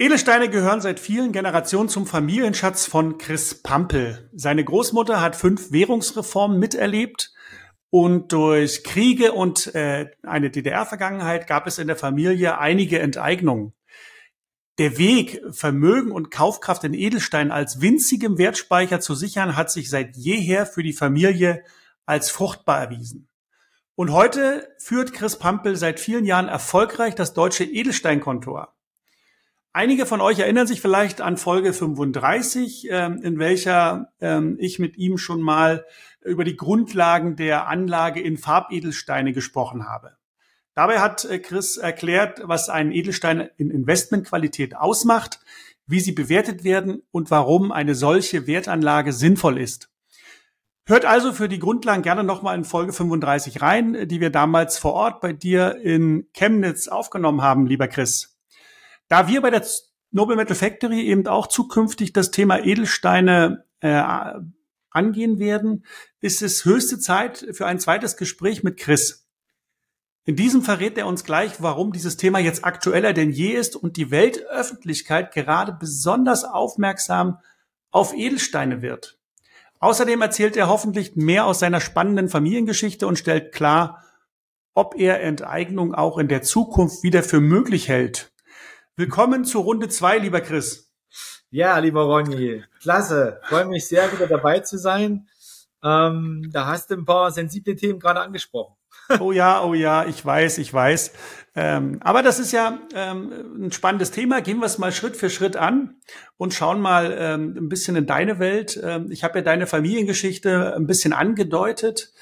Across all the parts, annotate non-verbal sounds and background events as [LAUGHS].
Edelsteine gehören seit vielen Generationen zum Familienschatz von Chris Pampel. Seine Großmutter hat fünf Währungsreformen miterlebt und durch Kriege und äh, eine DDR-Vergangenheit gab es in der Familie einige Enteignungen. Der Weg, Vermögen und Kaufkraft in Edelstein als winzigem Wertspeicher zu sichern, hat sich seit jeher für die Familie als fruchtbar erwiesen. Und heute führt Chris Pampel seit vielen Jahren erfolgreich das deutsche Edelsteinkonto. Einige von euch erinnern sich vielleicht an Folge 35, ähm, in welcher ähm, ich mit ihm schon mal über die Grundlagen der Anlage in Farbedelsteine gesprochen habe. Dabei hat äh, Chris erklärt, was ein Edelstein in Investmentqualität ausmacht, wie sie bewertet werden und warum eine solche Wertanlage sinnvoll ist. Hört also für die Grundlagen gerne nochmal in Folge 35 rein, die wir damals vor Ort bei dir in Chemnitz aufgenommen haben, lieber Chris. Da wir bei der Noble Metal Factory eben auch zukünftig das Thema Edelsteine äh, angehen werden, ist es höchste Zeit für ein zweites Gespräch mit Chris. In diesem verrät er uns gleich, warum dieses Thema jetzt aktueller denn je ist und die Weltöffentlichkeit gerade besonders aufmerksam auf Edelsteine wird. Außerdem erzählt er hoffentlich mehr aus seiner spannenden Familiengeschichte und stellt klar, ob er Enteignung auch in der Zukunft wieder für möglich hält. Willkommen zur Runde zwei, lieber Chris. Ja, lieber Ronny, klasse. Freue mich sehr, wieder dabei zu sein. Ähm, da hast du ein paar sensible Themen gerade angesprochen. [LAUGHS] Oh ja, oh ja, ich weiß, ich weiß. Ähm, aber das ist ja ähm, ein spannendes Thema. Gehen wir es mal Schritt für Schritt an und schauen mal ähm, ein bisschen in deine Welt. Ähm, ich habe ja deine Familiengeschichte ein bisschen angedeutet.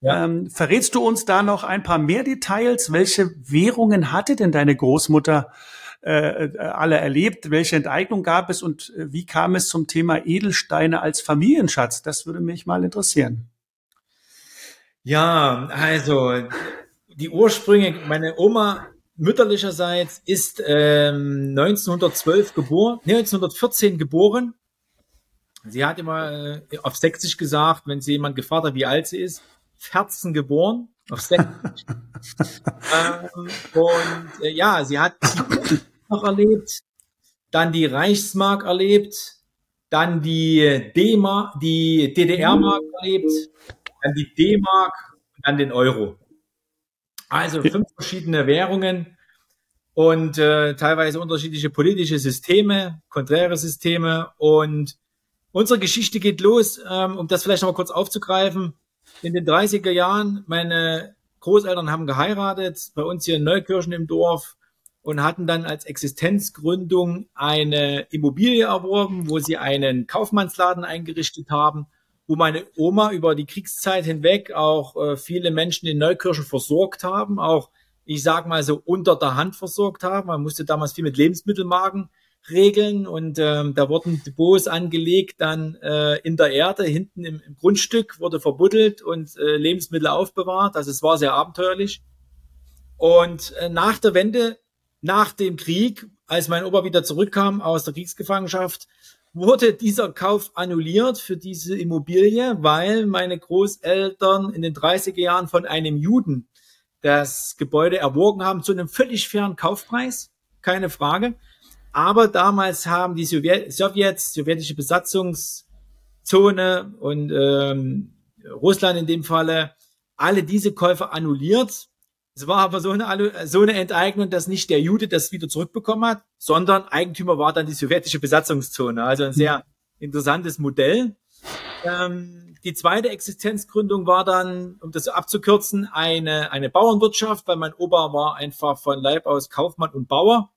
Ja. Ähm, verrätst du uns da noch ein paar mehr Details? Welche Währungen hatte denn deine Großmutter äh, äh, alle erlebt? Welche Enteignung gab es und äh, wie kam es zum Thema Edelsteine als Familienschatz? Das würde mich mal interessieren. Ja, also die Ursprünge, meine Oma mütterlicherseits ist ähm, 1912 geboren, nee, 1914 geboren. Sie hat immer äh, auf Sächsisch gesagt, wenn sie jemand gefragt hat, wie alt sie ist, 14 geboren, auf Sächsisch. [LAUGHS] ähm, und äh, ja, sie hat [LAUGHS] noch erlebt, dann die Reichsmark erlebt, dann die D-Mark, die DDR-Mark erlebt, dann die D-Mark und dann den Euro. Also fünf verschiedene Währungen und äh, teilweise unterschiedliche politische Systeme, konträre Systeme. Und unsere Geschichte geht los, ähm, um das vielleicht noch mal kurz aufzugreifen. In den 30er Jahren, meine Großeltern haben geheiratet, bei uns hier in Neukirchen im Dorf und hatten dann als Existenzgründung eine Immobilie erworben, wo sie einen Kaufmannsladen eingerichtet haben, wo meine Oma über die Kriegszeit hinweg auch äh, viele Menschen in Neukirchen versorgt haben, auch ich sag mal so unter der Hand versorgt haben. Man musste damals viel mit Lebensmittelmarken regeln und ähm, da wurden Depots angelegt, dann äh, in der Erde, hinten im, im Grundstück wurde verbuddelt und äh, Lebensmittel aufbewahrt. Also es war sehr abenteuerlich. Und äh, nach der Wende nach dem Krieg, als mein Opa wieder zurückkam aus der Kriegsgefangenschaft, wurde dieser Kauf annulliert für diese Immobilie, weil meine Großeltern in den 30er Jahren von einem Juden das Gebäude erworben haben zu einem völlig fairen Kaufpreis, keine Frage. Aber damals haben die Sowjet Sowjets, sowjetische Besatzungszone und ähm, Russland in dem Falle, alle diese Käufe annulliert es war aber so eine, so eine Enteignung, dass nicht der Jude das wieder zurückbekommen hat, sondern Eigentümer war dann die sowjetische Besatzungszone. Also ein sehr interessantes Modell. Ähm, die zweite Existenzgründung war dann, um das abzukürzen, eine, eine Bauernwirtschaft, weil mein Opa war einfach von Leib aus Kaufmann und Bauer.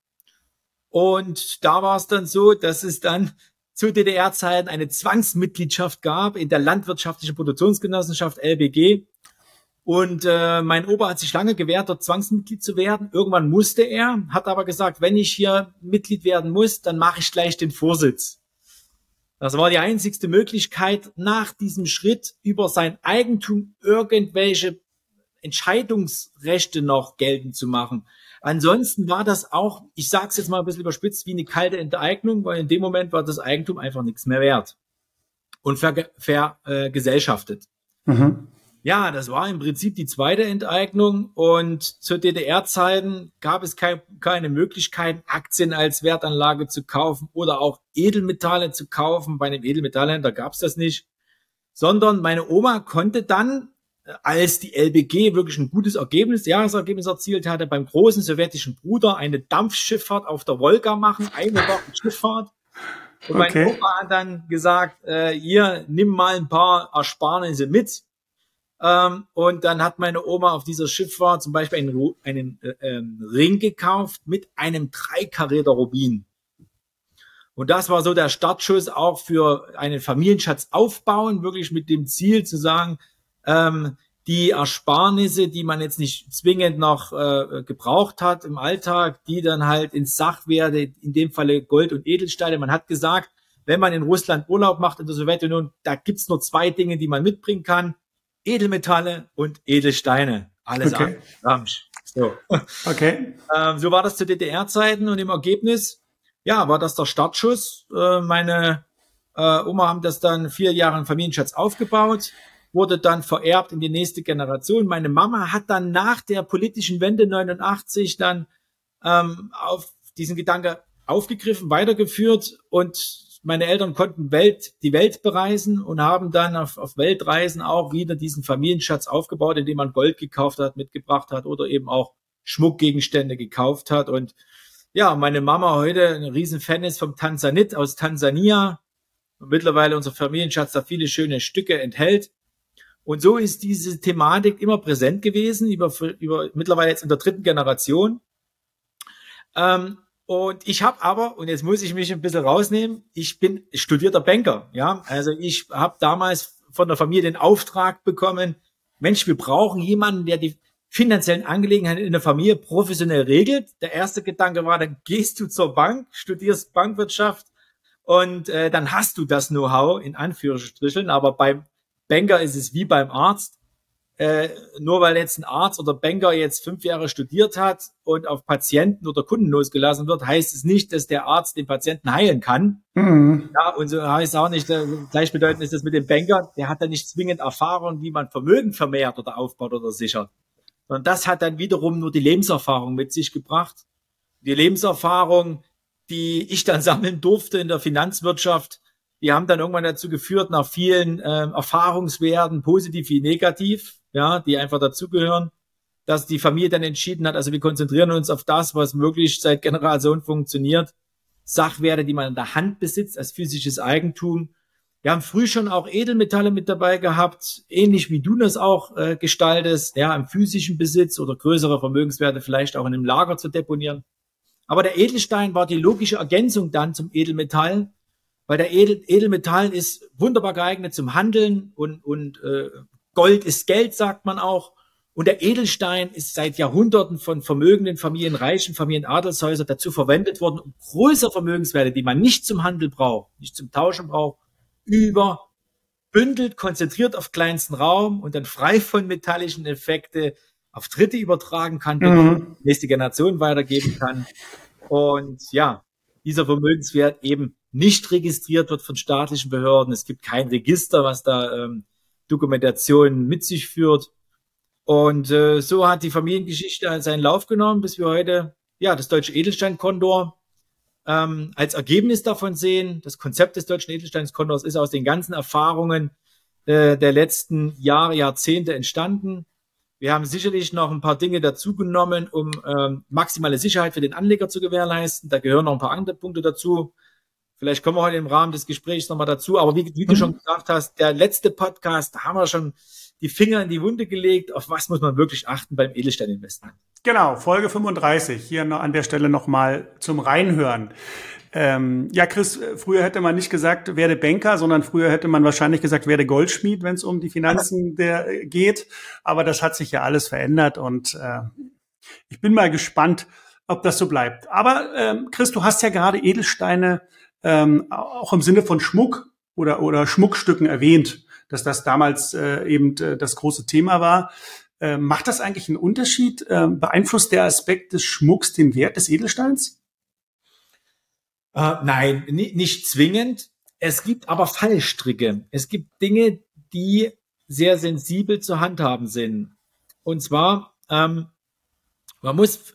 Und da war es dann so, dass es dann [LAUGHS] zu DDR-Zeiten eine Zwangsmitgliedschaft gab in der Landwirtschaftlichen Produktionsgenossenschaft LBG. Und äh, mein Opa hat sich lange gewehrt, dort Zwangsmitglied zu werden. Irgendwann musste er, hat aber gesagt, wenn ich hier Mitglied werden muss, dann mache ich gleich den Vorsitz. Das war die einzigste Möglichkeit, nach diesem Schritt über sein Eigentum irgendwelche Entscheidungsrechte noch geltend zu machen. Ansonsten war das auch, ich sage es jetzt mal ein bisschen überspitzt, wie eine kalte Enteignung, weil in dem Moment war das Eigentum einfach nichts mehr wert und vergesellschaftet. Ver, äh, Mhm. Ja, das war im Prinzip die zweite Enteignung und zu DDR-Zeiten gab es kein, keine Möglichkeit, Aktien als Wertanlage zu kaufen oder auch Edelmetalle zu kaufen. Bei einem Edelmetallhändler gab es das nicht, sondern meine Oma konnte dann, äh, als die LBG wirklich ein gutes Ergebnis, Jahresergebnis erzielt hatte, beim großen sowjetischen Bruder eine Dampfschifffahrt auf der Wolga machen, eine Woche Schifffahrt. Und okay. mein Opa hat dann gesagt, äh, ihr nimm mal ein paar Ersparnisse mit ähm, und dann hat meine Oma auf dieser Schifffahrt zum Beispiel einen, einen äh, ähm, Ring gekauft mit einem Dreikaräter Rubin. Und das war so der Startschuss auch für einen Familienschatz aufbauen, wirklich mit dem Ziel zu sagen, ähm, die Ersparnisse, die man jetzt nicht zwingend noch äh, gebraucht hat im Alltag, die dann halt ins Sachwerte, in dem Falle Gold und Edelsteine. Man hat gesagt, wenn man in Russland Urlaub macht in der Sowjetunion, da gibt's nur zwei Dinge, die man mitbringen kann. Edelmetalle und Edelsteine. Alles okay. Ramsch. So. Okay. ähm, so war das zu DDR-Zeiten und im Ergebnis, ja, war das der Startschuss. Äh, meine äh, Oma haben das dann vier Jahre im Familienschatz aufgebaut, wurde dann vererbt in die nächste Generation. Meine Mama hat dann nach der politischen Wende 89 dann ähm, auf diesen Gedanke aufgegriffen, weitergeführt und meine Eltern konnten Welt, die Welt bereisen und haben dann auf, auf Weltreisen auch wieder diesen Familienschatz aufgebaut, indem man Gold gekauft hat, mitgebracht hat oder eben auch Schmuckgegenstände gekauft hat. Und ja, meine Mama heute ein Riesenfan ist vom Tanzanit aus Tansania. Und mittlerweile unser Familienschatz da viele schöne Stücke enthält. Und so ist diese Thematik immer präsent gewesen, über, über mittlerweile jetzt in der dritten Generation. Ähm, und ich habe aber, und jetzt muss ich mich ein bisschen rausnehmen, ich bin studierter Banker. Ja, also ich habe damals von der Familie den Auftrag bekommen, Mensch, wir brauchen jemanden, der die finanziellen Angelegenheiten in der Familie professionell regelt. Der erste Gedanke war, dann gehst du zur Bank, studierst Bankwirtschaft und äh, dann hast du das Know-how in Anführungsstrichen. Aber beim Banker ist es wie beim Arzt äh, nur weil jetzt ein Arzt oder Banker jetzt fünf Jahre studiert hat und auf Patienten oder Kunden losgelassen wird, heißt es nicht, dass der Arzt den Patienten heilen kann. Mhm. Ja, und so heißt auch nicht, äh, gleichbedeutend ist das mit dem Banker, der hat dann nicht zwingend Erfahrung, wie man Vermögen vermehrt oder aufbaut oder sichert. Sondern das hat dann wiederum nur die Lebenserfahrung mit sich gebracht. Die Lebenserfahrung, die ich dann [LAUGHS] sammeln durfte in der Finanzwirtschaft, die haben dann irgendwann dazu geführt, nach vielen äh, Erfahrungswerten, positiv wie negativ, ja, die einfach dazugehören, dass die Familie dann entschieden hat, also wir konzentrieren uns auf das, was wirklich seit Generationen funktioniert. Sachwerte, die man in der Hand besitzt als physisches Eigentum. Wir haben früh schon auch Edelmetalle mit dabei gehabt, ähnlich wie du das auch äh, gestaltest, ja, im physischen Besitz oder größere Vermögenswerte vielleicht auch in einem Lager zu deponieren. Aber der Edelstein war die logische Ergänzung dann zum Edelmetall, weil der Edel, Edelmetall ist wunderbar geeignet zum Handeln und, und äh, Gold ist Geld, sagt man auch. Und der Edelstein ist seit Jahrhunderten von vermögenden Familien, reichen Familien, Adelshäusern dazu verwendet worden, um größere Vermögenswerte, die man nicht zum Handel braucht, nicht zum Tauschen braucht, über bündelt, konzentriert auf kleinsten Raum und dann frei von metallischen Effekte auf Dritte übertragen kann, mhm. nächste Generation weitergeben kann. Und ja, dieser Vermögenswert eben nicht registriert wird von staatlichen Behörden. Es gibt kein Register, was da ähm, Dokumentation mit sich führt. Und äh, so hat die Familiengeschichte seinen Lauf genommen, bis wir heute ja das deutsche Edelsteinkondor ähm, als Ergebnis davon sehen. Das Konzept des deutschen Edelsteinskondors ist aus den ganzen Erfahrungen äh, der letzten Jahre, Jahrzehnte entstanden. Wir haben sicherlich noch ein paar Dinge dazugenommen, um ähm, maximale Sicherheit für den Anleger zu gewährleisten. Da gehören noch ein paar andere Punkte dazu. Vielleicht kommen wir heute im Rahmen des Gesprächs nochmal dazu. Aber wie, wie du mhm. schon gesagt hast, der letzte Podcast, da haben wir schon die Finger in die Wunde gelegt. Auf was muss man wirklich achten beim Edelsteininvestment? Genau, Folge 35. Hier noch an der Stelle nochmal zum Reinhören. Ähm, ja, Chris, früher hätte man nicht gesagt, werde Banker, sondern früher hätte man wahrscheinlich gesagt, werde Goldschmied, wenn es um die Finanzen der äh, geht. Aber das hat sich ja alles verändert und äh, ich bin mal gespannt, ob das so bleibt. Aber ähm, Chris, du hast ja gerade Edelsteine ähm, auch im Sinne von Schmuck oder, oder Schmuckstücken erwähnt, dass das damals äh, eben äh, das große Thema war. Äh, macht das eigentlich einen Unterschied? Äh, beeinflusst der Aspekt des Schmucks den Wert des Edelsteins? Äh, nein, nicht zwingend. Es gibt aber Fallstricke. Es gibt Dinge, die sehr sensibel zu handhaben sind. Und zwar, ähm, man muss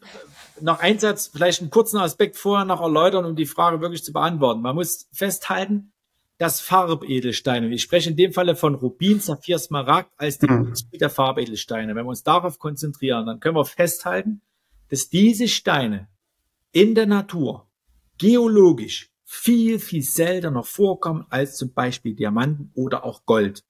noch Einsatz vielleicht einen kurzen Aspekt vorher noch erläutern, um die Frage wirklich zu beantworten. Man muss festhalten, dass Farbedelsteine, ich spreche in dem Falle von Rubin, Saphir, Smaragd als die mhm. der Farbedelsteine. Wenn wir uns darauf konzentrieren, dann können wir festhalten, dass diese Steine in der Natur geologisch viel, viel seltener vorkommen als zum Beispiel Diamanten oder auch Gold.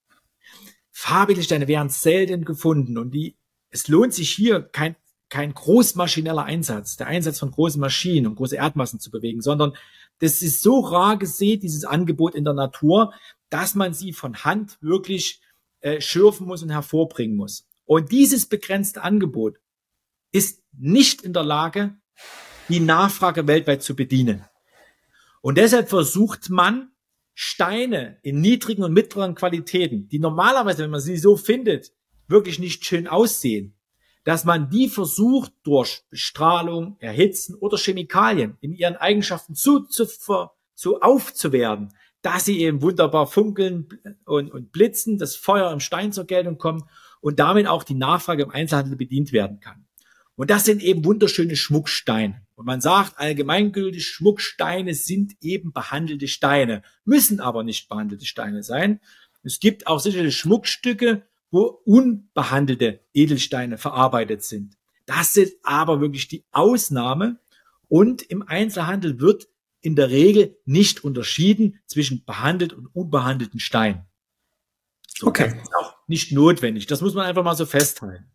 Farbedelsteine werden selten gefunden und die, es lohnt sich hier kein, kein großmaschineller Einsatz, der Einsatz von großen Maschinen, um große Erdmassen zu bewegen, sondern das ist so rar gesät, dieses Angebot in der Natur, dass man sie von Hand wirklich äh, schürfen muss und hervorbringen muss. Und dieses begrenzte Angebot ist nicht in der Lage, die Nachfrage weltweit zu bedienen. Und deshalb versucht man, Steine in niedrigen und mittleren Qualitäten, die normalerweise, wenn man sie so findet, wirklich nicht schön aussehen, dass man die versucht durch Bestrahlung, Erhitzen oder Chemikalien in ihren Eigenschaften zu, zu, zu aufzuwerten, dass sie eben wunderbar funkeln und, und blitzen, das Feuer im Stein zur Geltung kommt und damit auch die Nachfrage im Einzelhandel bedient werden kann. Und das sind eben wunderschöne Schmucksteine. Und man sagt allgemeingültig, Schmucksteine sind eben behandelte Steine, müssen aber nicht behandelte Steine sein. Es gibt auch sicherlich Schmuckstücke, wo unbehandelte Edelsteine verarbeitet sind. Das sind aber wirklich die Ausnahme und im Einzelhandel wird in der Regel nicht unterschieden zwischen behandelt und unbehandelten Steinen. So, okay. Das ist auch nicht notwendig. Das muss man einfach mal so festhalten.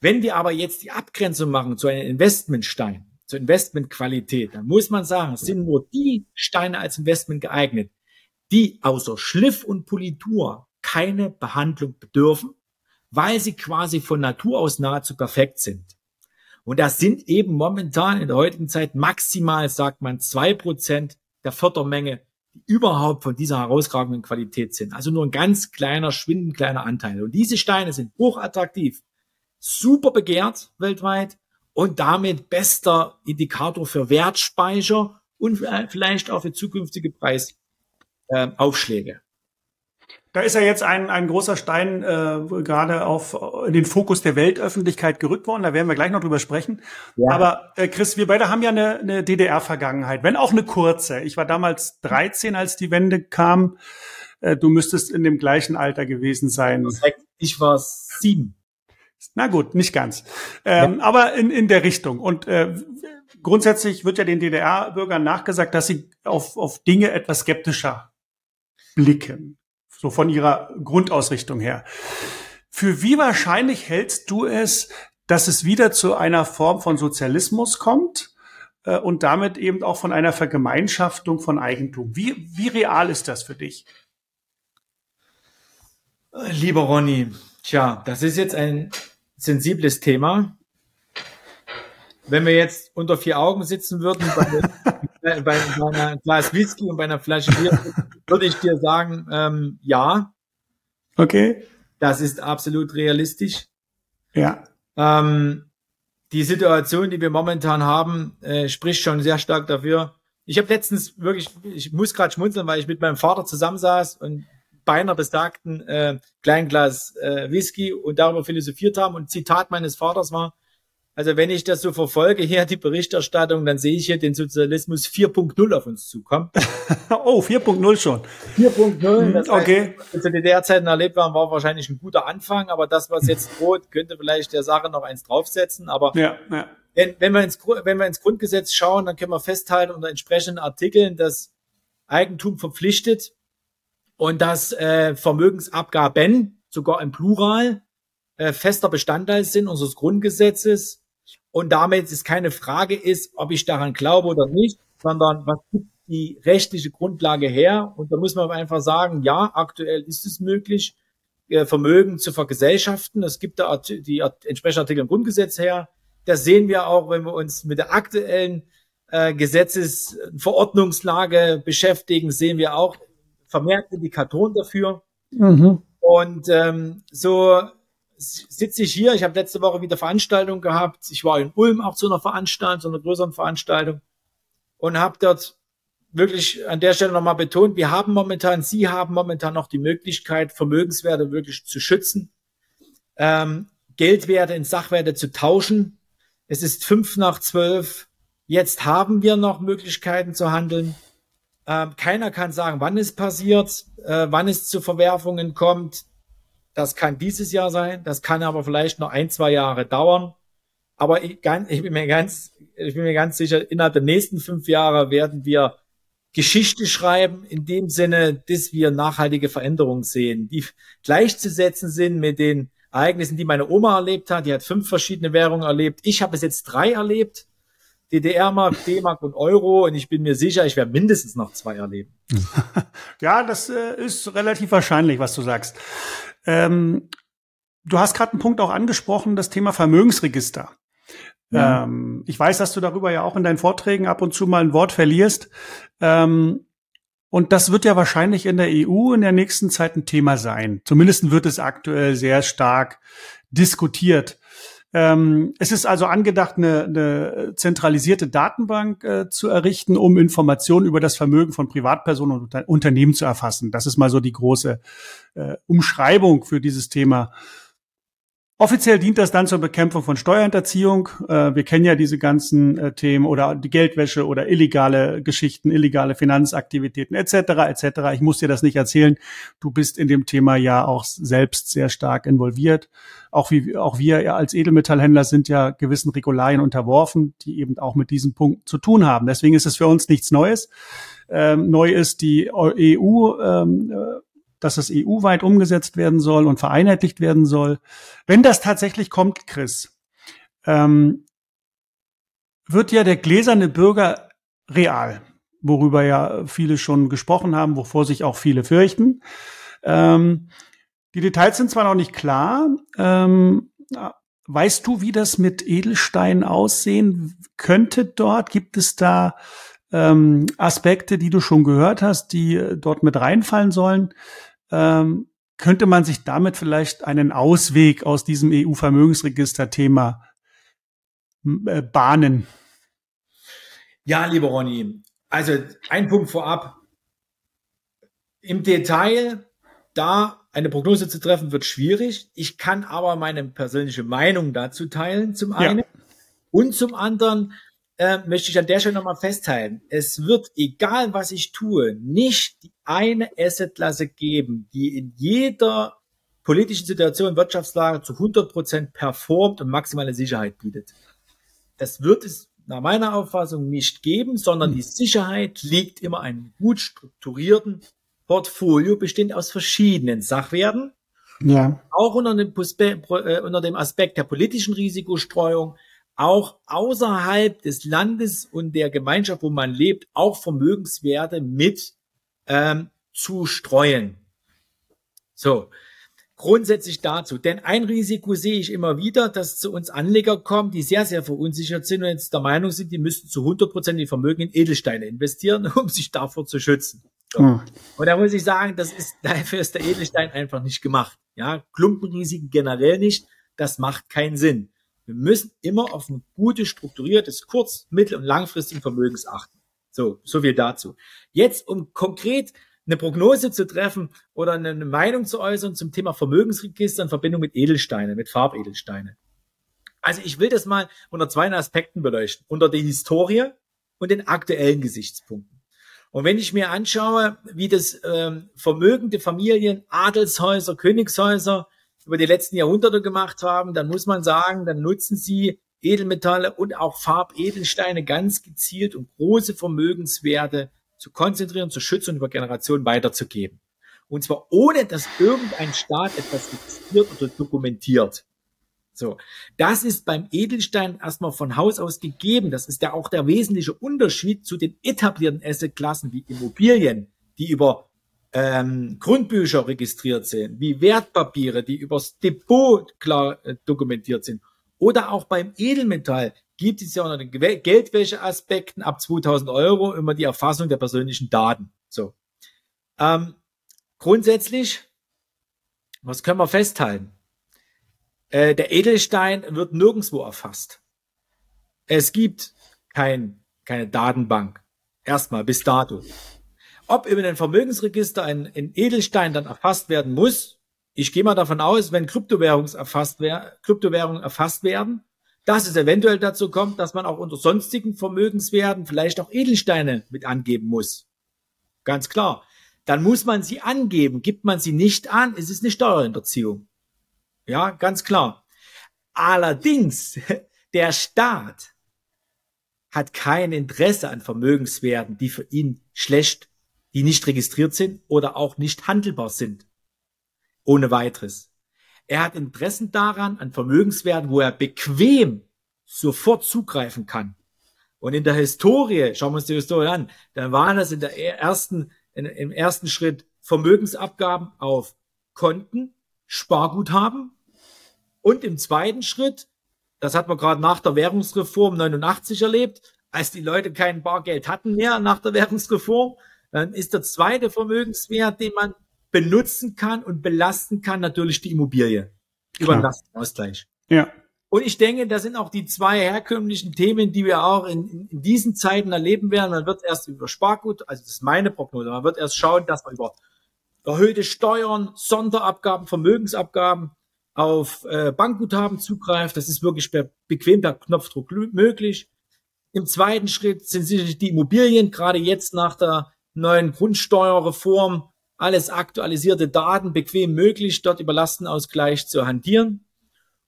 Wenn wir aber jetzt die Abgrenzung machen zu einem Investmentstein, zur Investmentqualität, dann muss man sagen, es sind nur die Steine als Investment geeignet, die außer Schliff und Politur keine Behandlung bedürfen, weil sie quasi von Natur aus nahezu perfekt sind. Und das sind eben momentan in der heutigen Zeit maximal, sagt man, zwei Prozent der Fördermenge, die überhaupt von dieser herausragenden Qualität sind. Also nur ein ganz kleiner, schwindend kleiner Anteil. Und diese Steine sind hochattraktiv, super begehrt weltweit und damit bester Indikator für Wertspeicher und vielleicht auch für zukünftige Preisaufschläge. Da ist ja jetzt ein, ein großer Stein äh, gerade auf in den Fokus der Weltöffentlichkeit gerückt worden. Da werden wir gleich noch drüber sprechen. Ja. Aber äh, Chris, wir beide haben ja eine, eine DDR-Vergangenheit, wenn auch eine kurze. Ich war damals 13, als die Wende kam. Äh, du müsstest in dem gleichen Alter gewesen sein. Ich war sieben. Na gut, nicht ganz. Ähm, ja. Aber in, in der Richtung. Und äh, grundsätzlich wird ja den DDR-Bürgern nachgesagt, dass sie auf, auf Dinge etwas skeptischer blicken so von ihrer Grundausrichtung her. Für wie wahrscheinlich hältst du es, dass es wieder zu einer Form von Sozialismus kommt äh, und damit eben auch von einer Vergemeinschaftung von Eigentum? Wie, wie real ist das für dich? Lieber Ronny, tja, das ist jetzt ein sensibles Thema. Wenn wir jetzt unter vier Augen sitzen würden, bei, [LAUGHS] bei, bei einer Glas Whisky und bei einer Flasche Bier, würde ich dir sagen, ähm, ja. Okay. Das ist absolut realistisch. Ja. Ähm, die Situation, die wir momentan haben, äh, spricht schon sehr stark dafür. Ich habe letztens wirklich, ich muss gerade schmunzeln, weil ich mit meinem Vater zusammensaß und bei einer besagten äh, Kleinglas äh, Whisky und darüber philosophiert haben. Und Zitat meines Vaters war, also wenn ich das so verfolge, hier die Berichterstattung, dann sehe ich hier den Sozialismus 4.0 auf uns zukommen. [LAUGHS] oh, 4.0 schon. 4.0, mhm, das okay. heißt, zu DDR-Zeiten erlebt waren, war wahrscheinlich ein guter Anfang, aber das, was jetzt droht, könnte vielleicht der Sache noch eins draufsetzen. Aber ja, ja. Wenn, wenn, wir ins, wenn wir ins Grundgesetz schauen, dann können wir festhalten unter entsprechenden Artikeln, dass Eigentum verpflichtet und dass äh, Vermögensabgaben, sogar im Plural, äh, fester Bestandteil sind unseres Grundgesetzes und damit es keine Frage ist, ob ich daran glaube oder nicht, sondern was gibt die rechtliche Grundlage her? Und da muss man einfach sagen, ja, aktuell ist es möglich, äh, Vermögen zu vergesellschaften. Es gibt da die entsprechenden Artikel im Grundgesetz her. Das sehen wir auch, wenn wir uns mit der aktuellen äh, Gesetzesverordnungslage beschäftigen, sehen wir auch vermehrt Indikatoren dafür. Mhm. Und ähm, so sitze ich hier. Ich habe letzte Woche wieder Veranstaltung gehabt. Ich war in Ulm auch zu einer Veranstaltung, zu einer größeren Veranstaltung und habe dort wirklich an der Stelle nochmal betont, wir haben momentan, Sie haben momentan noch die Möglichkeit, Vermögenswerte wirklich zu schützen, ähm, Geldwerte in Sachwerte zu tauschen. Es ist fünf nach zwölf. Jetzt haben wir noch Möglichkeiten zu handeln. Ähm, keiner kann sagen, wann es passiert, äh, wann es zu Verwerfungen kommt. Das kann dieses Jahr sein, das kann aber vielleicht noch ein, zwei Jahre dauern. Aber ich, ganz, ich bin mir ganz, ich bin mir ganz sicher, innerhalb der nächsten fünf Jahre werden wir Geschichte schreiben, in dem Sinne, dass wir nachhaltige Veränderungen sehen, die gleichzusetzen sind mit den Ereignissen, die meine Oma erlebt hat. Die hat fünf verschiedene Währungen erlebt. Ich habe es jetzt drei erlebt. DDR-Mark, D-Mark und Euro. Und ich bin mir sicher, ich werde mindestens noch zwei erleben. [LAUGHS] ja, das äh, ist relativ wahrscheinlich, was du sagst. Ähm, du hast gerade einen Punkt auch angesprochen, das Thema Vermögensregister. Ja. Ähm, ich weiß, dass du darüber ja auch in deinen Vorträgen ab und zu mal ein Wort verlierst. Ähm, und das wird ja wahrscheinlich in der EU in der nächsten Zeit ein Thema sein. Zumindest wird es aktuell sehr stark diskutiert. Ähm, es ist also angedacht, eine, eine zentralisierte Datenbank äh, zu errichten, um Informationen über das Vermögen von Privatpersonen und Unter Unternehmen zu erfassen. Das ist mal so die große äh, Umschreibung für dieses Thema. Offiziell dient das dann zur Bekämpfung von Steuerhinterziehung. Äh, wir kennen ja diese ganzen äh, Themen oder die Geldwäsche oder illegale Geschichten, illegale Finanzaktivitäten etc. etc. Ich muss dir das nicht erzählen. Du bist in dem Thema ja auch selbst sehr stark involviert. Auch wie auch wir als Edelmetallhändler sind ja gewissen Regularien unterworfen, die eben auch mit diesem Punkt zu tun haben. Deswegen ist es für uns nichts Neues. Ähm, neu ist die EU ähm, dass es EU-weit umgesetzt werden soll und vereinheitlicht werden soll. Wenn das tatsächlich kommt, Chris, ähm, wird ja der gläserne Bürger real, worüber ja viele schon gesprochen haben, wovor sich auch viele fürchten. Ähm, die Details sind zwar noch nicht klar. Ähm, weißt du, wie das mit Edelsteinen aussehen könnte dort? Gibt es da ähm, Aspekte, die du schon gehört hast, die äh, dort mit reinfallen sollen? Ähm, könnte man sich damit vielleicht einen Ausweg aus diesem EU-Vermögensregister-Thema äh, bahnen? Ja, lieber Ronny, also ein Punkt vorab. Im Detail, da eine Prognose zu treffen, wird schwierig. Ich kann aber meine persönliche Meinung dazu teilen, zum einen. Ja. Und zum anderen äh, möchte ich an der Stelle nochmal festhalten. Es wird, egal was ich tue, nicht die eine Assetklasse geben, die in jeder politischen Situation, Wirtschaftslage zu 100 Prozent performt und maximale Sicherheit bietet. Das wird es nach meiner Auffassung nicht geben, sondern die Sicherheit liegt immer einem gut strukturierten Portfolio, bestehend aus verschiedenen Sachwerten. Ja. Auch unter dem, äh, unter dem Aspekt der politischen Risikostreuung, auch außerhalb des Landes und der Gemeinschaft, wo man lebt, auch Vermögenswerte mit ähm, zu streuen. So, grundsätzlich dazu. Denn ein Risiko sehe ich immer wieder, dass zu uns Anleger kommen, die sehr, sehr verunsichert sind und jetzt der Meinung sind, die müssten zu 100 Prozent in Vermögen in Edelsteine investieren, [LAUGHS] um sich davor zu schützen. So. Hm. Und da muss ich sagen, das ist, [LAUGHS] dafür ist der Edelstein einfach nicht gemacht. Ja, Klumpenrisiken generell nicht. Das macht keinen Sinn. Wir müssen immer auf ein gutes, strukturiertes, kurz-, mittel- und langfristigen Vermögens achten. So, so viel dazu. Jetzt, um konkret eine Prognose zu treffen oder eine Meinung zu äußern zum Thema Vermögensregister in Verbindung mit Edelsteine, mit Farbedelsteine. Also ich will das mal unter zwei Aspekten beleuchten. Unter die Historie und den aktuellen Gesichtspunkten. Und wenn ich mir anschaue, wie das ähm, vermögende Familien, Adelshäuser, Königshäuser über die letzten Jahrhunderte gemacht haben, dann muss man sagen, dann nutzen sie Edelmetalle und auch Farbedelsteine ganz gezielt, um große Vermögenswerte zu konzentrieren, zu schützen und über Generationen weiterzugeben. Und zwar ohne, dass irgendein Staat etwas registriert oder dokumentiert. So. Das ist beim Edelstein erstmal von Haus aus gegeben. Das ist ja auch der wesentliche Unterschied zu den etablierten Assetklassen wie Immobilien, die über ähm, Grundbücher registriert sind, wie Wertpapiere, die übers Depot klar äh, dokumentiert sind. Oder auch beim Edelmetall gibt es ja unter den Geldwäscheaspekten ab 2000 Euro immer die Erfassung der persönlichen Daten. So. Ähm, grundsätzlich, was können wir festhalten? Äh, der Edelstein wird nirgendwo erfasst. Es gibt kein, keine Datenbank Erstmal bis dato. Ob über den Vermögensregister ein, ein Edelstein dann erfasst werden muss, ich gehe mal davon aus, wenn Kryptowährungen erfasst, Kryptowährungen erfasst werden, dass es eventuell dazu kommt, dass man auch unter sonstigen Vermögenswerten vielleicht auch Edelsteine mit angeben muss. Ganz klar. Dann muss man sie angeben. Gibt man sie nicht an, ist es eine Steuerhinterziehung. Ja, ganz klar. Allerdings, [LAUGHS] der Staat hat kein Interesse an Vermögenswerten, die für ihn schlecht, die nicht registriert sind oder auch nicht handelbar sind. Ohne weiteres. Er hat Interessen daran, an Vermögenswerten, wo er bequem sofort zugreifen kann. Und in der Historie, schauen wir uns die Historie an, dann waren das in der ersten, in, im ersten Schritt Vermögensabgaben auf Konten, Sparguthaben und im zweiten Schritt, das hat man gerade nach der Währungsreform 89 erlebt, als die Leute kein Bargeld hatten mehr nach der Währungsreform, ist der zweite Vermögenswert, den man benutzen kann und belasten kann, natürlich die Immobilie über den Lastenausgleich. Ja. Und ich denke, das sind auch die zwei herkömmlichen Themen, die wir auch in, in diesen Zeiten erleben werden. Man wird erst über Spargut, also das ist meine Prognose, man wird erst schauen, dass man über erhöhte Steuern, Sonderabgaben, Vermögensabgaben auf äh, Bankguthaben zugreift. Das ist wirklich per, bequem per Knopfdruck möglich. Im zweiten Schritt sind sicherlich die Immobilien, gerade jetzt nach der neuen Grundsteuerreform, alles aktualisierte Daten bequem möglich, dort über Lastenausgleich zu hantieren.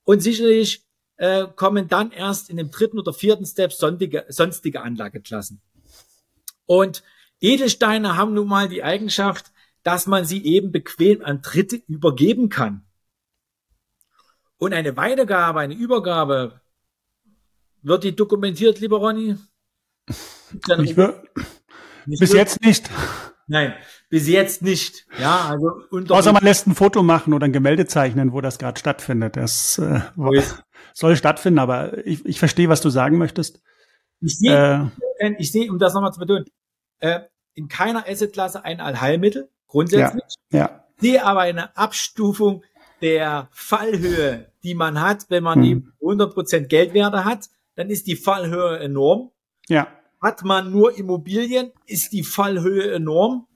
Und sicherlich äh, kommen dann erst in dem dritten oder vierten Step sonstige, sonstige Anlageklassen. Und Edelsteine haben nun mal die Eigenschaft, dass man sie eben bequem an Dritte übergeben kann. Und eine Weitergabe, eine Übergabe, wird die dokumentiert, lieber Ronny? Ich will, bis jetzt nicht. Nein, bis jetzt nicht. Ja, also Außer man lässt ein Foto machen oder ein Gemälde zeichnen, wo das gerade stattfindet. Das äh, soll stattfinden, aber ich, ich verstehe, was du sagen möchtest. Ich sehe, äh, ich sehe, um das nochmal zu betonen, äh, in keiner Assetklasse ein Allheilmittel, grundsätzlich. Ja, ja. Ich sehe aber eine Abstufung der Fallhöhe, die man hat, wenn man hm. eben 100% Geldwerte hat, dann ist die Fallhöhe enorm. Ja. Hat man nur Immobilien, ist die Fallhöhe enorm.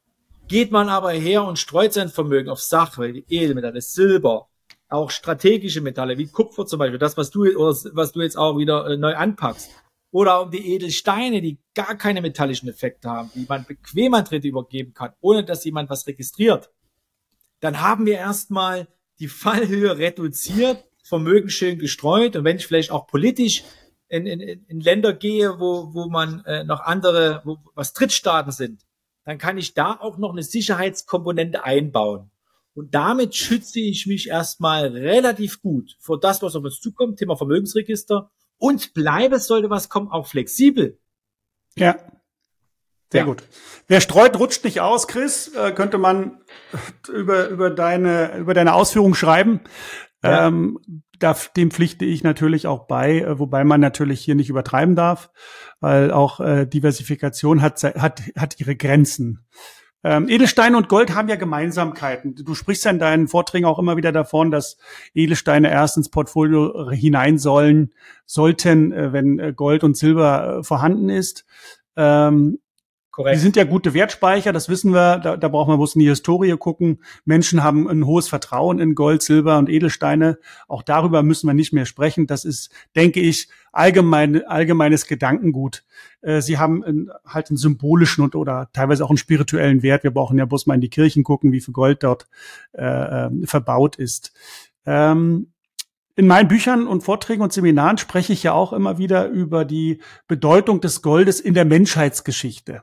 Geht man aber her und streut sein Vermögen auf Sachen, Edelmetalle, Silber, auch strategische Metalle wie Kupfer zum Beispiel, das, was du, oder was du jetzt auch wieder äh, neu anpackst. Oder um die Edelsteine, die gar keine metallischen Effekte haben, die man bequem an Dritte übergeben kann, ohne dass jemand was registriert. Dann haben wir erstmal die Fallhöhe reduziert, Vermögen schön gestreut und wenn ich vielleicht auch politisch in, in, in Länder gehe, wo, wo man äh, noch andere, wo, was Drittstaaten sind, dann kann ich da auch noch eine Sicherheitskomponente einbauen. Und damit schütze ich mich erstmal relativ gut vor das, was auf uns zukommt, Thema Vermögensregister. Und bleibe, sollte was kommen, auch flexibel. Ja. Sehr ja. gut. Wer streut, rutscht nicht aus, Chris, äh, könnte man [LAUGHS] über, über deine, über deine Ausführung schreiben. Ja. Ähm, da, dem pflichte ich natürlich auch bei, äh, wobei man natürlich hier nicht übertreiben darf, weil auch äh, Diversifikation hat, hat, hat ihre Grenzen. Ähm, Edelsteine und Gold haben ja Gemeinsamkeiten. Du sprichst ja in deinen Vorträgen auch immer wieder davon, dass Edelsteine erst ins Portfolio hinein sollen, sollten, äh, wenn äh, Gold und Silber äh, vorhanden ist. Ähm, Korrekt. Die sind ja gute Wertspeicher, das wissen wir. Da, da braucht man bloß in die Historie gucken. Menschen haben ein hohes Vertrauen in Gold, Silber und Edelsteine. Auch darüber müssen wir nicht mehr sprechen. Das ist, denke ich, allgemein, allgemeines Gedankengut. Äh, sie haben ein, halt einen symbolischen und oder teilweise auch einen spirituellen Wert. Wir brauchen ja bloß mal in die Kirchen gucken, wie viel Gold dort äh, äh verbaut ist. Ähm, in meinen Büchern und Vorträgen und Seminaren spreche ich ja auch immer wieder über die Bedeutung des Goldes in der Menschheitsgeschichte.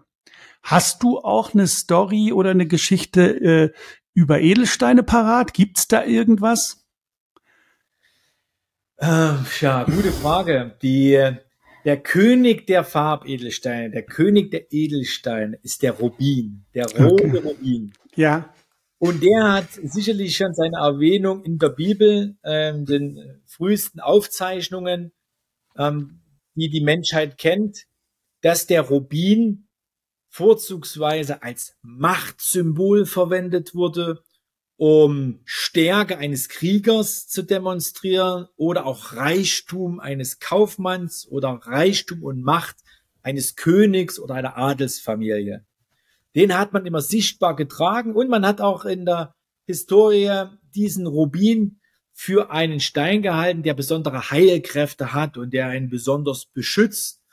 Hast du auch eine Story oder eine Geschichte äh, über Edelsteine parat? Gibt's da irgendwas? Äh, ja, gute Frage. Die, der König der Farbedelsteine, der König der Edelsteine ist der Rubin, der rote okay. Rubin. Ja. Und der hat sicherlich schon seine Erwähnung in der Bibel, ähm, den frühesten Aufzeichnungen, ähm, die die Menschheit kennt, dass der Rubin vorzugsweise als Machtsymbol verwendet wurde, um Stärke eines Kriegers zu demonstrieren oder auch Reichtum eines Kaufmanns oder Reichtum und Macht eines Königs oder einer Adelsfamilie. Den hat man immer sichtbar getragen und man hat auch in der Historie diesen Rubin für einen Stein gehalten, der besondere Heilkräfte hat und der einen besonders beschützt.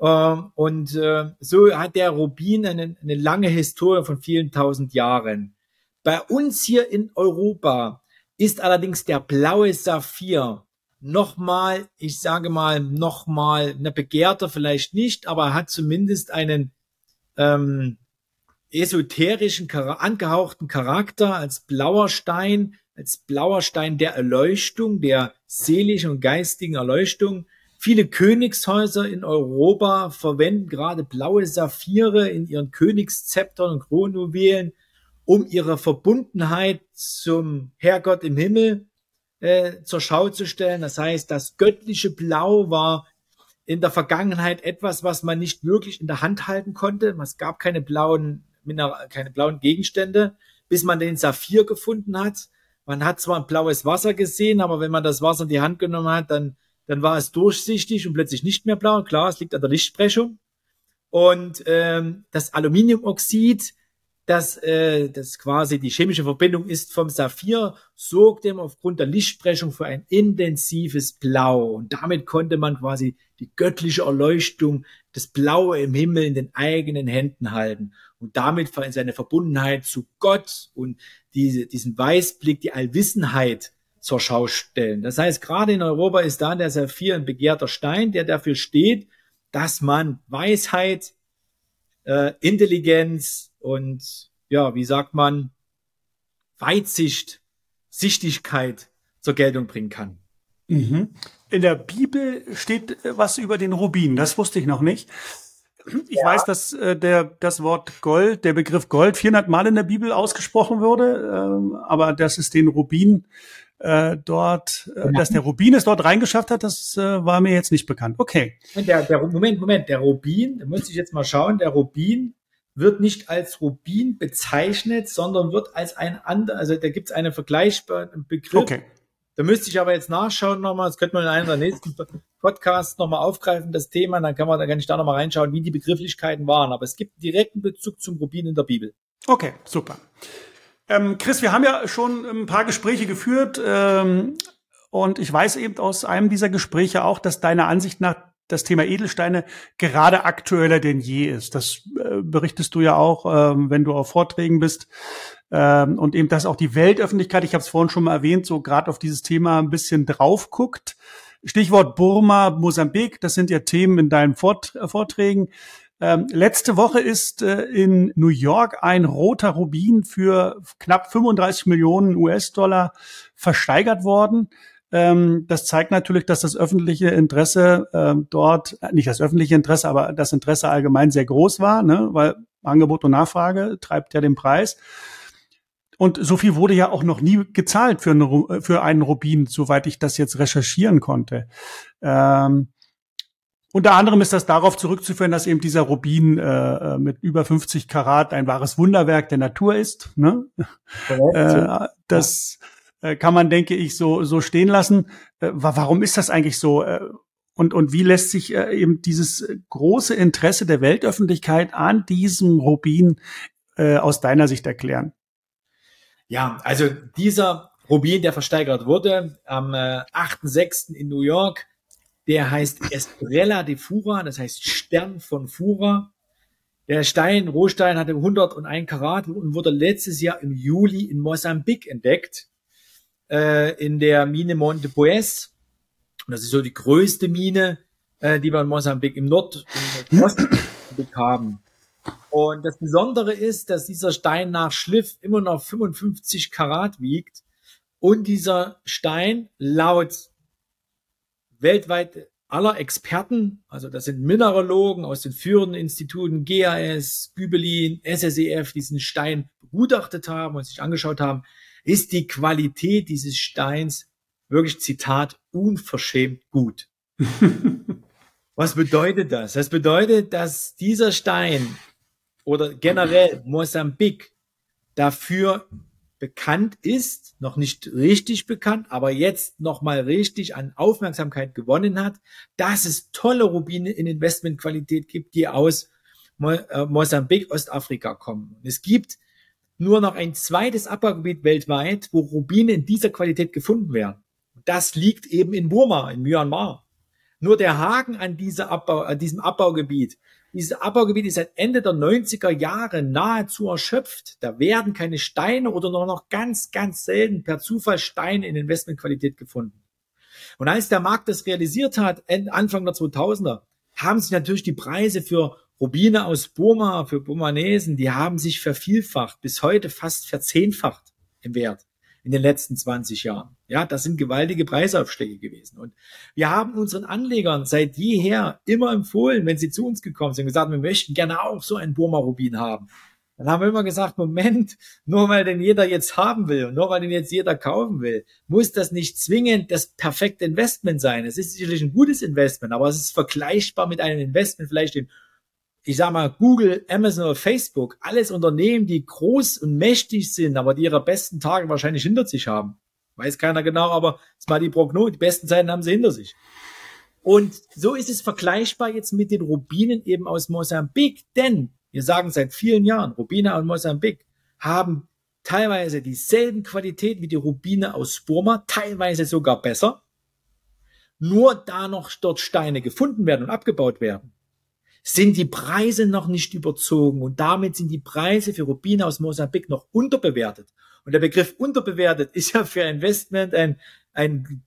Ähm, und äh, so hat der Rubin eine, eine lange Historie von vielen tausend Jahren. Bei uns hier in Europa ist allerdings der blaue Saphir nochmal, ich sage mal, nochmal eine begehrter vielleicht nicht, aber hat zumindest einen ähm, esoterischen, angehauchten Charakter als blauer Stein, als blauer Stein der Erleuchtung, der seelischen und geistigen Erleuchtung. Viele Königshäuser in Europa verwenden gerade blaue Saphire in ihren Königszeptern und Kronjuwelen, um ihre Verbundenheit zum Herrgott im Himmel äh, zur Schau zu stellen. Das heißt, das göttliche Blau war in der Vergangenheit etwas, was man nicht wirklich in der Hand halten konnte. Es gab keine blauen, keine blauen Gegenstände, bis man den Saphir gefunden hat. Man hat zwar ein blaues Wasser gesehen, aber wenn man das Wasser in die Hand genommen hat, dann, dann war es durchsichtig und plötzlich nicht mehr blau. Klar, es liegt an der Lichtsprechung. Und ähm, das Aluminiumoxid dass äh, das quasi die chemische Verbindung ist vom Saphir, sorgt dem aufgrund der Lichtsprechung für ein intensives Blau. Und damit konnte man quasi die göttliche Erleuchtung, das Blaue im Himmel in den eigenen Händen halten. Und damit seine Verbundenheit zu Gott und diese, diesen Weißblick, die Allwissenheit zur Schau stellen. Das heißt, gerade in Europa ist da der Saphir ein begehrter Stein, der dafür steht, dass man Weisheit, äh, Intelligenz, und ja, wie sagt man, Weitsicht, Sichtigkeit zur Geltung bringen kann. Mhm. In der Bibel steht äh, was über den Rubin, das wusste ich noch nicht. Ich ja. weiß, dass äh, der, das Wort Gold, der Begriff Gold 400 Mal in der Bibel ausgesprochen wurde, ähm, aber dass es den Rubin äh, dort, äh, dass der Rubin es dort reingeschafft hat, das äh, war mir jetzt nicht bekannt. Okay. Der, der, Moment, Moment, der Rubin, da muss ich jetzt mal schauen, der Rubin wird nicht als Rubin bezeichnet, sondern wird als ein anderer, also da gibt es einen vergleichbaren Begriff. Okay. Da müsste ich aber jetzt nachschauen nochmal, das könnte man in einem der nächsten Podcasts nochmal aufgreifen, das Thema, dann kann man, da kann ich da nochmal reinschauen, wie die Begrifflichkeiten waren. Aber es gibt einen direkten Bezug zum Rubin in der Bibel. Okay, super. Ähm, Chris, wir haben ja schon ein paar Gespräche geführt ähm, und ich weiß eben aus einem dieser Gespräche auch, dass deiner Ansicht nach das Thema Edelsteine gerade aktueller denn je ist. Das äh, berichtest du ja auch, ähm, wenn du auf Vorträgen bist. Ähm, und eben, dass auch die Weltöffentlichkeit, ich habe es vorhin schon mal erwähnt, so gerade auf dieses Thema ein bisschen drauf guckt. Stichwort Burma, Mosambik, das sind ja Themen in deinen Vort Vorträgen. Ähm, letzte Woche ist äh, in New York ein roter Rubin für knapp 35 Millionen US-Dollar versteigert worden. Ähm, das zeigt natürlich, dass das öffentliche Interesse ähm, dort, äh, nicht das öffentliche Interesse, aber das Interesse allgemein sehr groß war, ne? weil Angebot und Nachfrage treibt ja den Preis. Und so viel wurde ja auch noch nie gezahlt für, eine, für einen Rubin, soweit ich das jetzt recherchieren konnte. Ähm, unter anderem ist das darauf zurückzuführen, dass eben dieser Rubin äh, äh mit über 50 Karat ein wahres Wunderwerk der Natur ist. Ne? äh, das äh, kann man, denke ich, so, so stehen lassen. Äh, warum ist das eigentlich so? Äh, und, und wie lässt sich eben dieses große Interesse der Weltöffentlichkeit an diesem Rubin aus deiner Sicht erklären? Ja, also dieser Rubin, der versteigert wurde am 8.6. in New York, der heißt Estrella de Fura, das heißt Stern von Fura. Der Stein, Rohstein hatte 101 Karat und wurde letztes Jahr im Juli in Mosambik entdeckt äh, in der Mine Monte Pues. Und das ist so die größte Mine, äh, die wir in Mosambik im Nord- und Mosambik haben. Und das Besondere ist, dass dieser Stein nach Schliff immer noch 55 Karat wiegt und dieser Stein laut weltweit aller Experten, also das sind Mineralogen aus den führenden Instituten GAS, Gübelin, SSEF, diesen Stein begutachtet haben und sich angeschaut haben, ist die Qualität dieses Steins wirklich, Zitat, unverschämt gut. [LAUGHS] Was bedeutet das? Das bedeutet, dass dieser Stein oder generell Mosambik dafür bekannt ist, noch nicht richtig bekannt, aber jetzt nochmal richtig an Aufmerksamkeit gewonnen hat, dass es tolle Rubine in Investmentqualität gibt, die aus äh, Mosambik, Ostafrika kommen. Es gibt nur noch ein zweites Abbaugebiet weltweit, wo Rubine in dieser Qualität gefunden werden. Das liegt eben in Burma, in Myanmar. Nur der Haken an, dieser Abbau, an diesem Abbaugebiet dieses Abbaugebiet ist seit Ende der 90er Jahre nahezu erschöpft. Da werden keine Steine oder nur noch ganz, ganz selten per Zufall Steine in Investmentqualität gefunden. Und als der Markt das realisiert hat, Anfang der 2000er, haben sich natürlich die Preise für Rubine aus Burma, für Burmanesen, die haben sich vervielfacht, bis heute fast verzehnfacht im Wert in den letzten 20 Jahren. Ja, das sind gewaltige Preisaufschläge gewesen. Und wir haben unseren Anlegern seit jeher immer empfohlen, wenn sie zu uns gekommen sind, gesagt, wir möchten gerne auch so einen Burma-Rubin haben. Dann haben wir immer gesagt, Moment, nur weil den jeder jetzt haben will und nur weil den jetzt jeder kaufen will, muss das nicht zwingend das perfekte Investment sein. Es ist sicherlich ein gutes Investment, aber es ist vergleichbar mit einem Investment vielleicht in ich sag mal, Google, Amazon oder Facebook, alles Unternehmen, die groß und mächtig sind, aber die ihre besten Tage wahrscheinlich hinter sich haben. Weiß keiner genau, aber ist mal die Prognose, die besten Zeiten haben sie hinter sich. Und so ist es vergleichbar jetzt mit den Rubinen eben aus Mosambik, denn wir sagen seit vielen Jahren, Rubine aus Mosambik haben teilweise dieselben Qualität wie die Rubine aus Burma, teilweise sogar besser. Nur da noch dort Steine gefunden werden und abgebaut werden, sind die Preise noch nicht überzogen und damit sind die Preise für Rubine aus Mosambik noch unterbewertet. Und der Begriff unterbewertet ist ja für Investment ein, ein,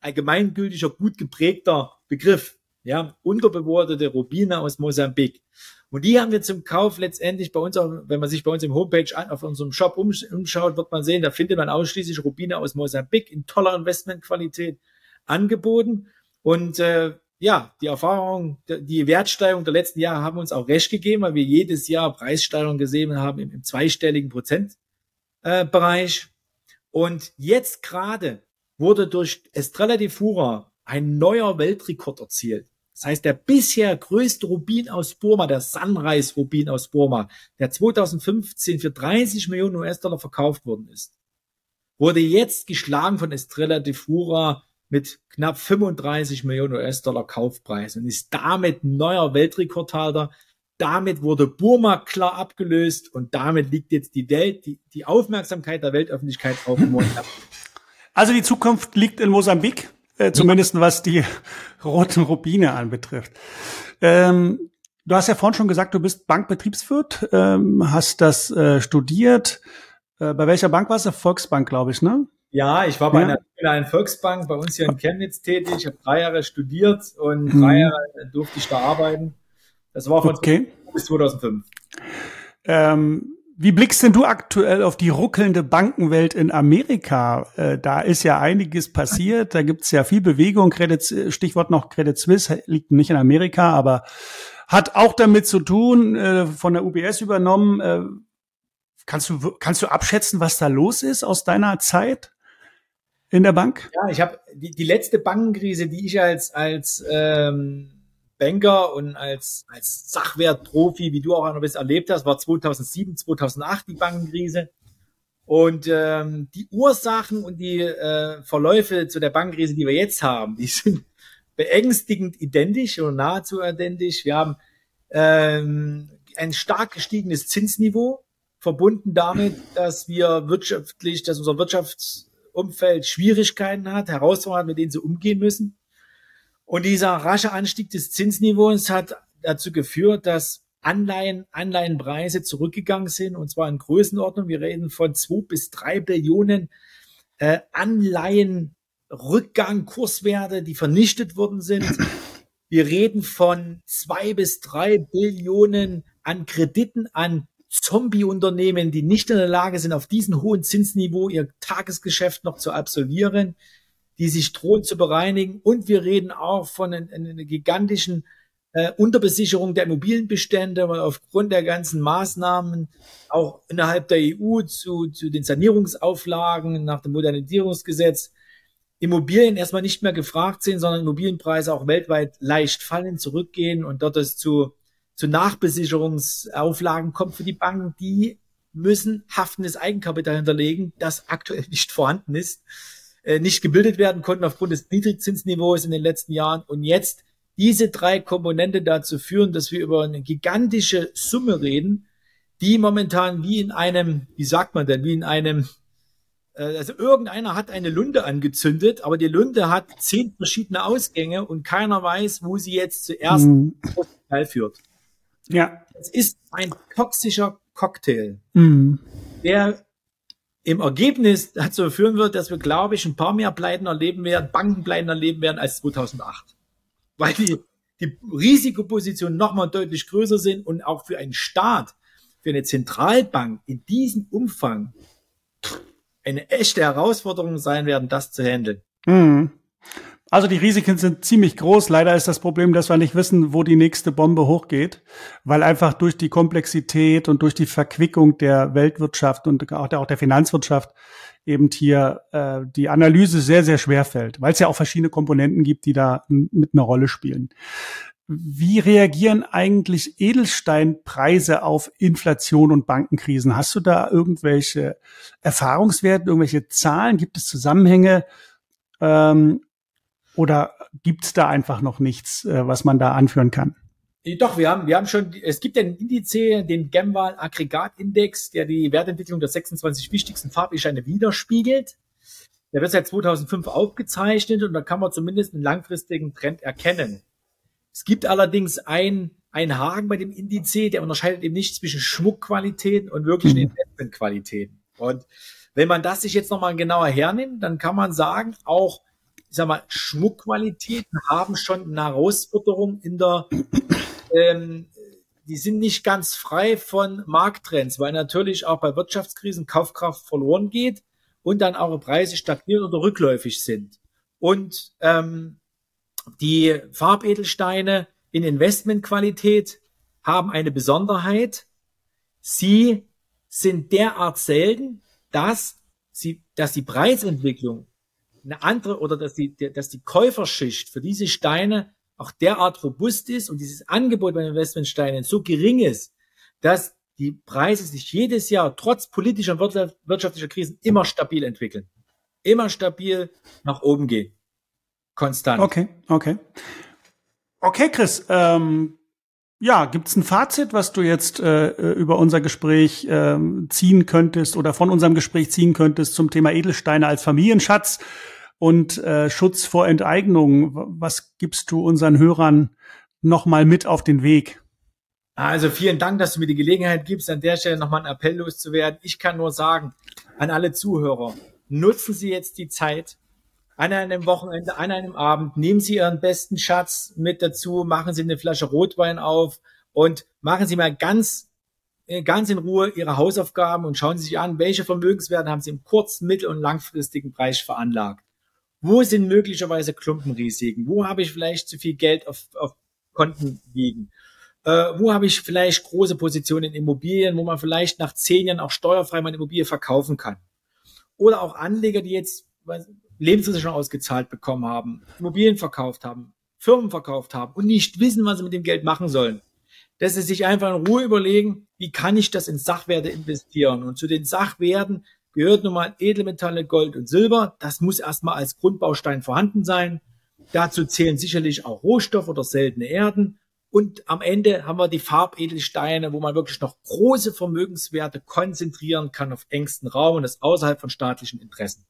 ein gemeingültiger, gut geprägter Begriff. Ja, unterbewertete Rubine aus Mosambik. Und die haben wir zum Kauf letztendlich bei uns, wenn man sich bei uns im Homepage auf unserem Shop umschaut, wird man sehen, da findet man ausschließlich Rubine aus Mosambik in toller Investmentqualität angeboten. Und äh, ja, die Erfahrung, die Wertsteigerung der letzten Jahre haben uns auch recht gegeben, weil wir jedes Jahr Preissteigerungen gesehen haben im, im zweistelligen Prozentbereich. Äh, Und jetzt gerade wurde durch Estrella di Fura ein neuer Weltrekord erzielt. Das heißt, der bisher größte Rubin aus Burma, der Sunrise Rubin aus Burma, der 2015 für 30 Millionen US-Dollar verkauft worden ist, wurde jetzt geschlagen von Estrella de Fura mit knapp 35 Millionen US-Dollar Kaufpreis und ist damit neuer Weltrekordhalter. Damit wurde Burma klar abgelöst und damit liegt jetzt die Welt, die, die Aufmerksamkeit der Weltöffentlichkeit auf Mosambik. Also die Zukunft liegt in Mosambik, äh, zumindest was die [LAUGHS] roten Rubine anbetrifft. Ähm, du hast ja vorhin schon gesagt, du bist Bankbetriebswirt, ähm, hast das äh, studiert. Äh, bei welcher Bank warst du? Volksbank, glaube ich, ne? Ja, ich war bei ja. einer einer Volksbank bei uns hier in Chemnitz tätig. Ich habe drei Jahre studiert und mhm. drei Jahre durfte ich da arbeiten. Das war von okay. bis 2005. Ähm, wie blickst denn du aktuell auf die ruckelnde Bankenwelt in Amerika? Äh, da ist ja einiges passiert, da gibt's ja viel Bewegung. Credit, Stichwort noch Credit Suisse liegt nicht in Amerika, aber hat auch damit zu tun, äh, von der UBS übernommen. Äh, kannst, du, kannst du abschätzen, was da los ist aus deiner Zeit? In der Bank? Ja, ich habe die, die letzte Bankenkrise, die ich als als ähm, Banker und als als Sachwertprofi, wie du auch noch bist, erlebt hast, war 2007, 2008 die Bankenkrise. Und ähm, die Ursachen und die äh, Verläufe zu der Bankenkrise, die wir jetzt haben, die sind beängstigend identisch oder nahezu identisch. Wir haben ähm, ein stark gestiegenes Zinsniveau, verbunden damit, dass wir wirtschaftlich, dass unser Wirtschafts Umfeld Schwierigkeiten hat, Herausforderungen hat, mit denen sie umgehen müssen. Und dieser rasche Anstieg des Zinsniveaus hat dazu geführt, dass Anleihen, Anleihenpreise zurückgegangen sind, und zwar in Größenordnung. Wir reden von zwei bis drei Billionen äh, Anleihenrückgang, Kurswerte, die vernichtet worden sind. Wir reden von zwei bis drei Billionen an Krediten an Zombie-Unternehmen, die nicht in der Lage sind, auf diesem hohen Zinsniveau ihr Tagesgeschäft noch zu absolvieren, die sich drohen zu bereinigen. Und wir reden auch von einer, einer gigantischen äh, Unterbesicherung der Immobilienbestände, weil aufgrund der ganzen Maßnahmen auch innerhalb der EU zu, zu den Sanierungsauflagen nach dem Modernisierungsgesetz Immobilien erstmal nicht mehr gefragt sind, sondern Immobilienpreise auch weltweit leicht fallen, zurückgehen und dort es zu zu Nachbesicherungsauflagen kommt für die Banken, die müssen haftendes Eigenkapital hinterlegen, das aktuell [LAUGHS] nicht vorhanden ist, äh, nicht gebildet werden konnten aufgrund des Niedrigzinsniveaus in den letzten Jahren und jetzt diese drei Komponente dazu führen, dass wir über eine gigantische Summe reden, die momentan wie in einem, wie sagt man denn, wie in einem, äh, also irgendeiner hat eine Lunde angezündet, aber die Lunde hat zehn verschiedene Ausgänge und keiner weiß, wo sie jetzt zuerst mhm. führt. Ja. Es ist ein toxischer Cocktail, mhm. der im Ergebnis dazu führen wird, dass wir, glaube ich, ein paar mehr Pleiten erleben werden, Bankenpleiten erleben werden als 2008 weil die, die Risikopositionen nochmal deutlich größer sind und auch für einen Staat, für eine Zentralbank in diesem Umfang eine echte Herausforderung sein werden, das zu handeln. Mhm. Also die Risiken sind ziemlich groß. Leider ist das Problem, dass wir nicht wissen, wo die nächste Bombe hochgeht, weil einfach durch die Komplexität und durch die Verquickung der Weltwirtschaft und auch der, auch der Finanzwirtschaft eben hier äh, die Analyse sehr, sehr schwer fällt, weil es ja auch verschiedene Komponenten gibt, die da mit einer Rolle spielen. Wie reagieren eigentlich Edelsteinpreise auf Inflation und Bankenkrisen? Hast du da irgendwelche Erfahrungswerte, irgendwelche Zahlen? Gibt es Zusammenhänge? Ähm, oder gibt es da einfach noch nichts, äh, was man da anführen kann? Doch, wir haben, wir haben schon, es gibt den Indiz, den Gemwal Aggregatindex, der die Wertentwicklung der 26 wichtigsten Farbescheine widerspiegelt. Der wird seit 2005 aufgezeichnet und da kann man zumindest einen langfristigen Trend erkennen. Es gibt allerdings ein, ein Haken bei dem Indiz, der unterscheidet eben nicht zwischen Schmuckqualitäten und wirklichen mhm. Investmentqualitäten. Und wenn man das sich jetzt nochmal genauer hernimmt, dann kann man sagen, auch ich sag mal, Schmuckqualitäten haben schon eine Herausforderung in der ähm, die sind nicht ganz frei von Markttrends, weil natürlich auch bei Wirtschaftskrisen Kaufkraft verloren geht und dann auch Preise stagnieren oder rückläufig sind. Und ähm, die Farbedelsteine in Investmentqualität haben eine Besonderheit. Sie sind derart selten, dass sie, dass die Preisentwicklung eine andere oder dass die, dass die Käuferschicht für diese Steine auch derart robust ist und dieses Angebot bei Investmentsteinen so gering ist, dass die Preise sich jedes Jahr trotz politischer und wirtschaftlicher Krisen immer stabil entwickeln. Immer stabil nach oben gehen. Konstant. Okay, okay. Okay, Chris, ähm, ja, gibt's ein Fazit, was du jetzt äh, über unser Gespräch äh, ziehen könntest oder von unserem Gespräch ziehen könntest zum Thema Edelsteine als Familienschatz? und äh, Schutz vor Enteignung. Was gibst du unseren Hörern nochmal mit auf den Weg? Also vielen Dank, dass du mir die Gelegenheit gibst, an der Stelle nochmal einen Appell loszuwerden. Ich kann nur sagen, an alle Zuhörer, nutzen Sie jetzt die Zeit an einem Wochenende, an einem Abend, nehmen Sie Ihren besten Schatz mit dazu, machen Sie eine Flasche Rotwein auf und machen Sie mal ganz, äh, ganz in Ruhe Ihre Hausaufgaben und schauen Sie sich an, welche Vermögenswerte haben Sie im kurzen, mittel- und langfristigen Bereich veranlagt. Wo sind möglicherweise Klumpenrisiken? Wo habe ich vielleicht zu viel Geld auf, auf Konten liegen? Äh, wo habe ich vielleicht große Positionen in Immobilien, wo man vielleicht nach zehn Jahren auch steuerfrei meine Immobilie verkaufen kann? Oder auch Anleger, die jetzt Lebensversicherung ausgezahlt bekommen haben, Immobilien verkauft haben, Firmen verkauft haben und nicht wissen, was sie mit dem Geld machen sollen. Dass sie sich einfach in Ruhe überlegen, wie kann ich das in Sachwerte investieren? Und zu den Sachwerten gehört nun mal Edelmetalle, Gold und Silber. Das muss erstmal als Grundbaustein vorhanden sein. Dazu zählen sicherlich auch Rohstoffe oder seltene Erden. Und am Ende haben wir die Farbedelsteine, wo man wirklich noch große Vermögenswerte konzentrieren kann auf engsten Raum und das außerhalb von staatlichen Interessen.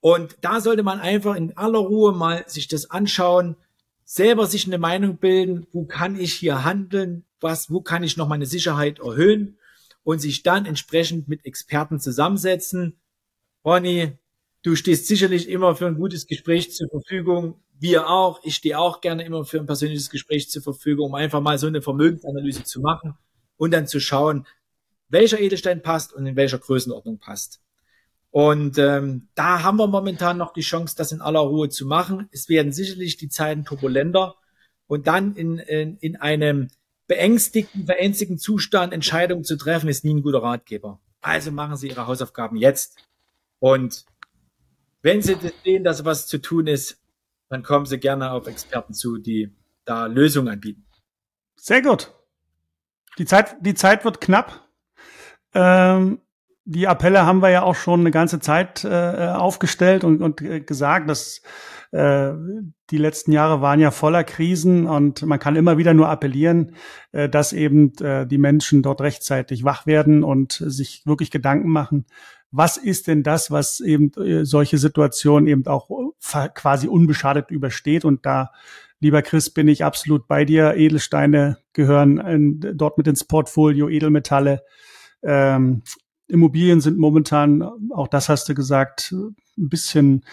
Und da sollte man einfach in aller Ruhe mal sich das anschauen, selber sich eine Meinung bilden, wo kann ich hier handeln, was, wo kann ich noch meine Sicherheit erhöhen und sich dann entsprechend mit Experten zusammensetzen. Ronny, du stehst sicherlich immer für ein gutes Gespräch zur Verfügung. Wir auch. Ich stehe auch gerne immer für ein persönliches Gespräch zur Verfügung, um einfach mal so eine Vermögensanalyse zu machen und dann zu schauen, welcher Edelstein passt und in welcher Größenordnung passt. Und ähm, da haben wir momentan noch die Chance, das in aller Ruhe zu machen. Es werden sicherlich die Zeiten turbulenter und dann in, in, in einem beängstigten, verängstigten Zustand Entscheidungen zu treffen, ist nie ein guter Ratgeber. Also machen Sie Ihre Hausaufgaben jetzt. Und wenn Sie sehen, dass was zu tun ist, dann kommen Sie gerne auf Experten zu, die da Lösungen anbieten. Sehr gut. Die Zeit, die Zeit wird knapp. Ähm, die Appelle haben wir ja auch schon eine ganze Zeit äh, aufgestellt und, und äh, gesagt, dass äh, die letzten Jahre waren ja voller Krisen und man kann immer wieder nur appellieren, äh, dass eben äh, die Menschen dort rechtzeitig wach werden und sich wirklich Gedanken machen, was ist denn das, was eben äh, solche Situationen eben auch quasi unbeschadet übersteht und da Lieber Chris, bin ich absolut bei dir. Edelsteine gehören in, dort mit ins Portfolio, Edelmetalle. Ähm, Immobilien sind momentan, auch das hast du gesagt, ein bisschen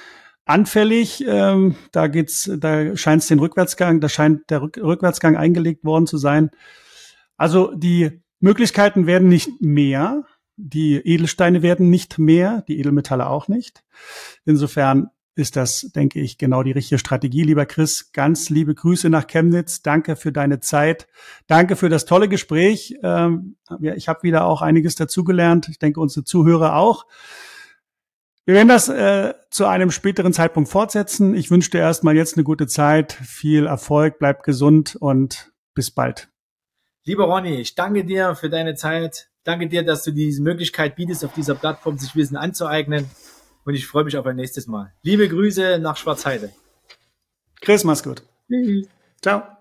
anfällig. Ähm, da geht's, da scheint es den Rückwärtsgang, da scheint der Rück Rückwärtsgang eingelegt worden zu sein. Also die Möglichkeiten werden nicht mehr. Die Edelsteine werden nicht mehr, die Edelmetalle auch nicht. Insofern ist das, denke ich, genau die richtige Strategie. Lieber Chris, ganz liebe Grüße nach Chemnitz. Danke für deine Zeit. Danke für das tolle Gespräch. Ähm, ich habe wieder auch einiges dazugelernt. Ich denke, unsere Zuhörer auch. Wir werden das äh, zu einem späteren Zeitpunkt fortsetzen. Ich wünsche dir erstmal jetzt eine gute Zeit, viel Erfolg, bleib gesund und bis bald. Lieber Ronny, ich danke dir für deine Zeit. Danke dir, dass du diese Möglichkeit bietest, auf dieser Plattform sich Wissen anzueignen und ich freue mich auf ein nächstes Mal. Liebe Grüße nach Schwarzheide. Chris, mach's gut. Tschüss. Ciao.